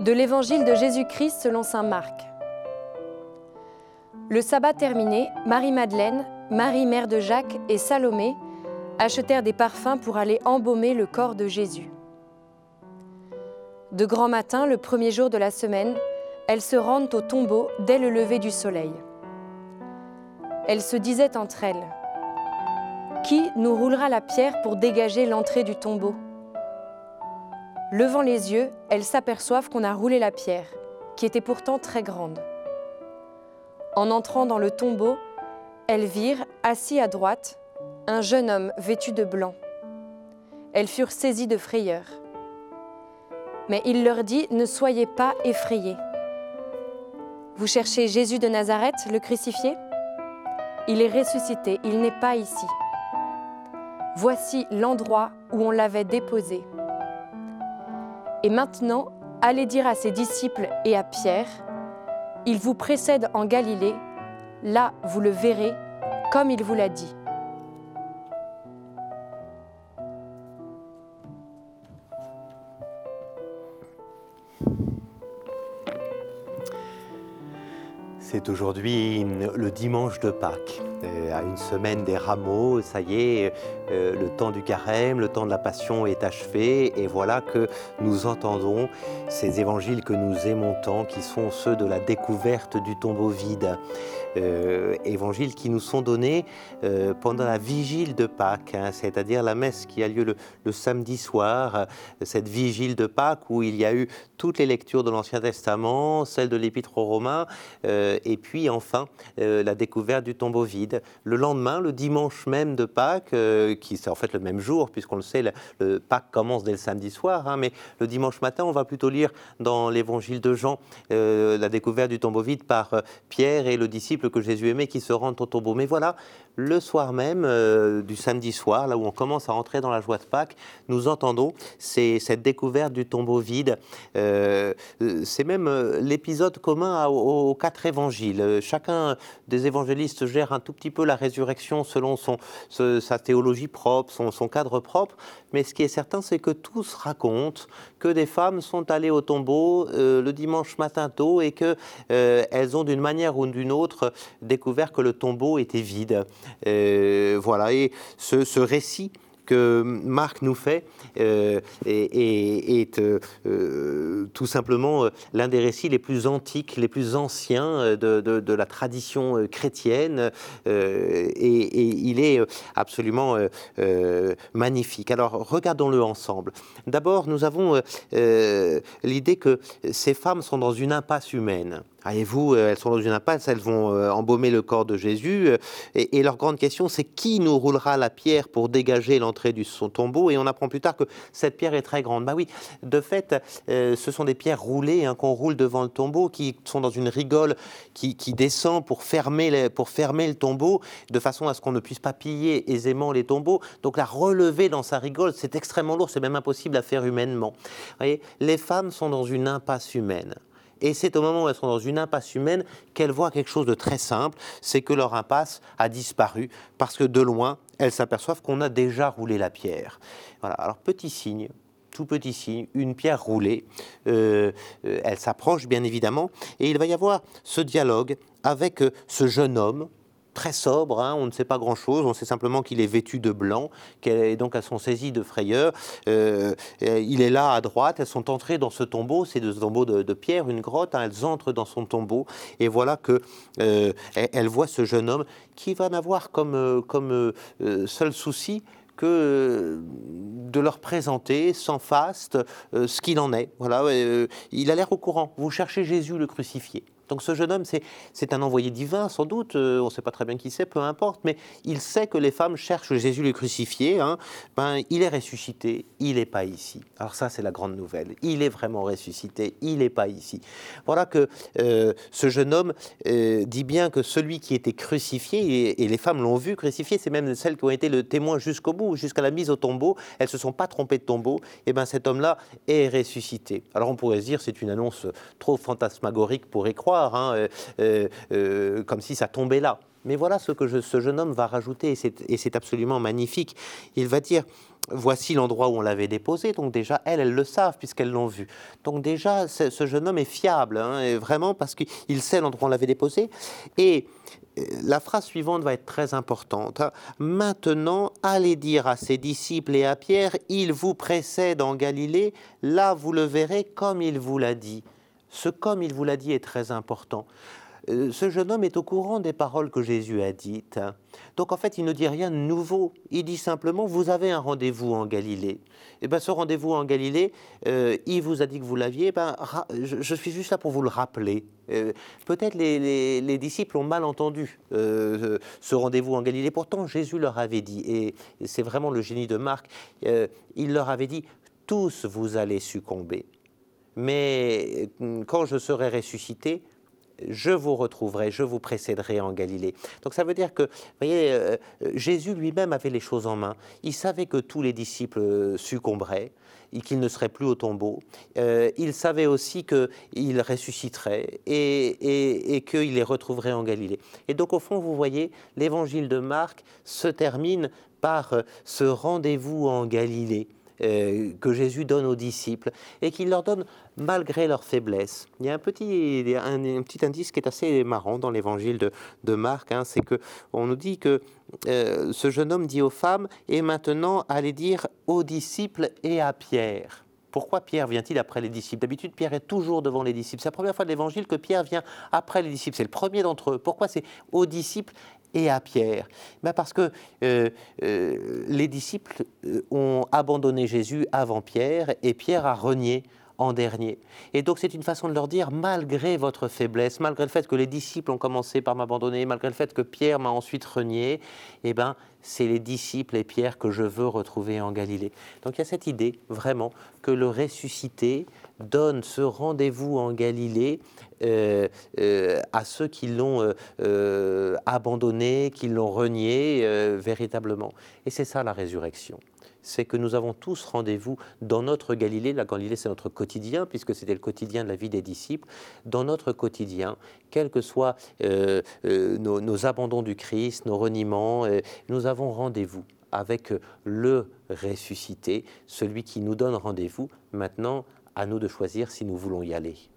De l'Évangile de Jésus-Christ selon Saint Marc. Le sabbat terminé, Marie-Madeleine, Marie mère de Jacques et Salomé achetèrent des parfums pour aller embaumer le corps de Jésus. De grand matin, le premier jour de la semaine, elles se rendent au tombeau dès le lever du soleil. Elles se disaient entre elles Qui nous roulera la pierre pour dégager l'entrée du tombeau? Levant les yeux, elles s'aperçoivent qu'on a roulé la pierre, qui était pourtant très grande. En entrant dans le tombeau, elles virent, assis à droite, un jeune homme vêtu de blanc. Elles furent saisies de frayeur. Mais il leur dit, ne soyez pas effrayés. Vous cherchez Jésus de Nazareth, le crucifié? Il est ressuscité, il n'est pas ici. Voici l'endroit où on l'avait déposé. Et maintenant, allez dire à ses disciples et à Pierre, il vous précède en Galilée, là vous le verrez, comme il vous l'a dit. C'est aujourd'hui le dimanche de Pâques, euh, à une semaine des rameaux, ça y est, euh, le temps du carême, le temps de la passion est achevé, et voilà que nous entendons ces évangiles que nous aimons tant, qui sont ceux de la découverte du tombeau vide. Euh, évangiles qui nous sont donnés pendant la vigile de Pâques, hein, c'est-à-dire la messe qui a lieu le, le, samedi soir, cette vigile de Pâques où il y a eu toutes les lectures de l'Ancien Testament, celle de l'Épître aux Romains, et puis enfin la découverte du tombeau vide. Le lendemain, le dimanche même de Pâques, qui c'est en fait le même jour, puisqu'on le sait, le, Pâques commence dès le samedi soir, hein, mais le dimanche matin, on va plutôt lire dans l'évangile de Jean euh, la découverte du tombeau vide par euh, Pierre et le disciple que Jésus aimait qui se rendent au tombeau. Mais voilà, le soir même euh, du samedi soir, là où on commence à entrer dans la joie de Pâques, nous entendons cette découverte du tombeau vide. c'est même l'épisode commun aux, quatre évangiles. Chacun des évangélistes gère un tout petit peu la résurrection selon sa théologie propre, son, cadre propre, mais ce qui est certain, c'est que tous racontent que des femmes sont allées au tombeau euh, le dimanche matin tôt et qu'elles euh, ont d'une manière ou d'une autre découvert que le tombeau était vide. Euh, voilà, et ce récit que Marc nous fait euh, est, euh, tout simplement l'un des récits les plus antiques, les plus anciens de, la tradition chrétienne, et, il est absolument magnifique. Alors regardons-le ensemble. D'abord, nous avons l'idée que ces femmes sont dans une impasse humaine. Voyez-vous, elles sont dans une impasse, elles vont embaumer le corps de Jésus, et, et leur grande question, c'est qui nous roulera la pierre pour dégager l'entrée du son tombeau? Et on apprend plus tard que cette pierre est très grande. Bah oui, de fait, euh, ce sont des pierres roulées hein, qu'on roule devant le tombeau qui sont dans une rigole qui, descend pour fermer, pour fermer le tombeau de façon à ce qu'on ne puisse pas piller aisément les tombeaux. Donc la relever dans sa rigole, c'est extrêmement lourd, c'est même impossible à faire humainement. Vous voyez, les femmes sont dans une impasse humaine. Et c'est au moment où elles sont dans une impasse humaine qu'elles voient quelque chose de très simple, c'est que leur impasse a disparu parce que de loin, elles s'aperçoivent qu'on a déjà roulé la pierre. Voilà. Alors petit signe, tout petit signe, une pierre roulée. Euh, euh, elle s'approche bien évidemment, et il va y avoir ce dialogue avec euh, ce jeune homme très sobre, hein, on ne sait pas grand-chose, on sait simplement qu'il est vêtu de blanc, et donc elles sont saisies de frayeur. Euh, il est là à droite, elles sont entrées dans ce tombeau, c'est de ce tombeau de, pierre, une grotte, hein, elles entrent dans son tombeau, et voilà que euh, elle ce jeune homme qui va n'avoir comme, euh, comme seul souci que de leur présenter sans faste ce qu'il en est. Voilà, il a l'air au courant. Vous cherchez Jésus le crucifié. Donc ce jeune homme, c'est un envoyé divin, sans doute, euh, on ne sait pas très bien qui c'est, peu importe, mais il sait que les femmes cherchent Jésus le crucifié. Hein. Ben, il est ressuscité, il n'est pas ici. Alors ça, c'est la grande nouvelle. Il est vraiment ressuscité, il n'est pas ici. Voilà que euh, ce jeune homme euh, dit bien que celui qui était crucifié, et, les femmes l'ont vu crucifié, c'est même celles qui ont été le témoin jusqu'au bout, jusqu'à la mise au tombeau, elles ne se sont pas trompées de tombeau, et bien cet homme-là est ressuscité. Alors on pourrait se dire, c'est une annonce trop fantasmagorique pour y croire, Hein, euh, euh, euh, comme si ça tombait là. Mais voilà ce que ce jeune homme va rajouter, et c'est absolument magnifique. Il va dire, voici l'endroit où on l'avait déposé, donc déjà, elles, elles le savent puisqu'elles l'ont vu. Donc déjà, ce jeune homme est fiable, hein, vraiment, parce qu'il sait l'endroit où on l'avait déposé. Et la phrase suivante va être très importante. Hein. Maintenant, allez dire à ses disciples et à Pierre, il vous précède en Galilée, là vous le verrez comme il vous l'a dit. Ce comme il vous l'a dit est très important. Euh, ce jeune homme est au courant des paroles que Jésus a dites. Donc en fait, il ne dit rien de nouveau. Il dit simplement, vous avez un rendez-vous en Galilée. Et eh bien ce rendez-vous en Galilée, euh, il vous a dit que vous l'aviez. Eh ben, je, suis juste là pour vous le rappeler. Euh, peut-être les, disciples ont mal entendu ce rendez-vous en Galilée. Pourtant, Jésus leur avait dit, et c'est vraiment le génie de Marc, il leur avait dit, tous vous allez succomber. Mais quand je serai ressuscité, je vous retrouverai, je vous précéderai en Galilée. Donc ça veut dire que, vous voyez, euh, Jésus lui-même avait les choses en main. Il savait que tous les disciples euh, succomberaient et qu'ils ne seraient plus au tombeau. Euh, il savait aussi qu'il ressusciterait et, et qu'il les retrouverait en Galilée. Et donc au fond, vous voyez, l'évangile de Marc se termine par ce rendez-vous en Galilée. Euh, que Jésus donne aux disciples et qu'il leur donne malgré leur faiblesse. Il y a un petit, indice qui est assez marrant dans l'évangile de, de, Marc, hein, c'est que on nous dit que euh, ce jeune homme dit aux femmes et maintenant allez dire aux disciples et à Pierre. Pourquoi Pierre vient-il après les disciples? D'habitude, Pierre est toujours devant les disciples. C'est la première fois de l'évangile que Pierre vient après les disciples. C'est le premier d'entre eux. Pourquoi c'est aux disciples et à Pierre. Ben Parce que euh, euh, les disciples euh, ont abandonné Jésus avant Pierre et Pierre a renié en dernier. Et donc c'est une façon de leur dire, malgré votre faiblesse, malgré le fait que les disciples ont commencé par m'abandonner, malgré le fait que Pierre m'a ensuite renié, eh ben, c'est les disciples et Pierre que je veux retrouver en Galilée. Donc il y a cette idée vraiment que le ressuscité donne ce rendez-vous en Galilée euh, euh, à ceux qui l'ont euh, abandonné, qui l'ont renié véritablement. Et c'est ça la résurrection c'est que nous avons tous rendez-vous dans notre Galilée. La Galilée, c'est notre quotidien, puisque c'était le quotidien de la vie des disciples. Dans notre quotidien, quels que soient euh, euh, nos, abandons du Christ, nos reniements, euh, nous avons rendez-vous avec le ressuscité, celui qui nous donne rendez-vous. Maintenant, à nous de choisir si nous voulons y aller.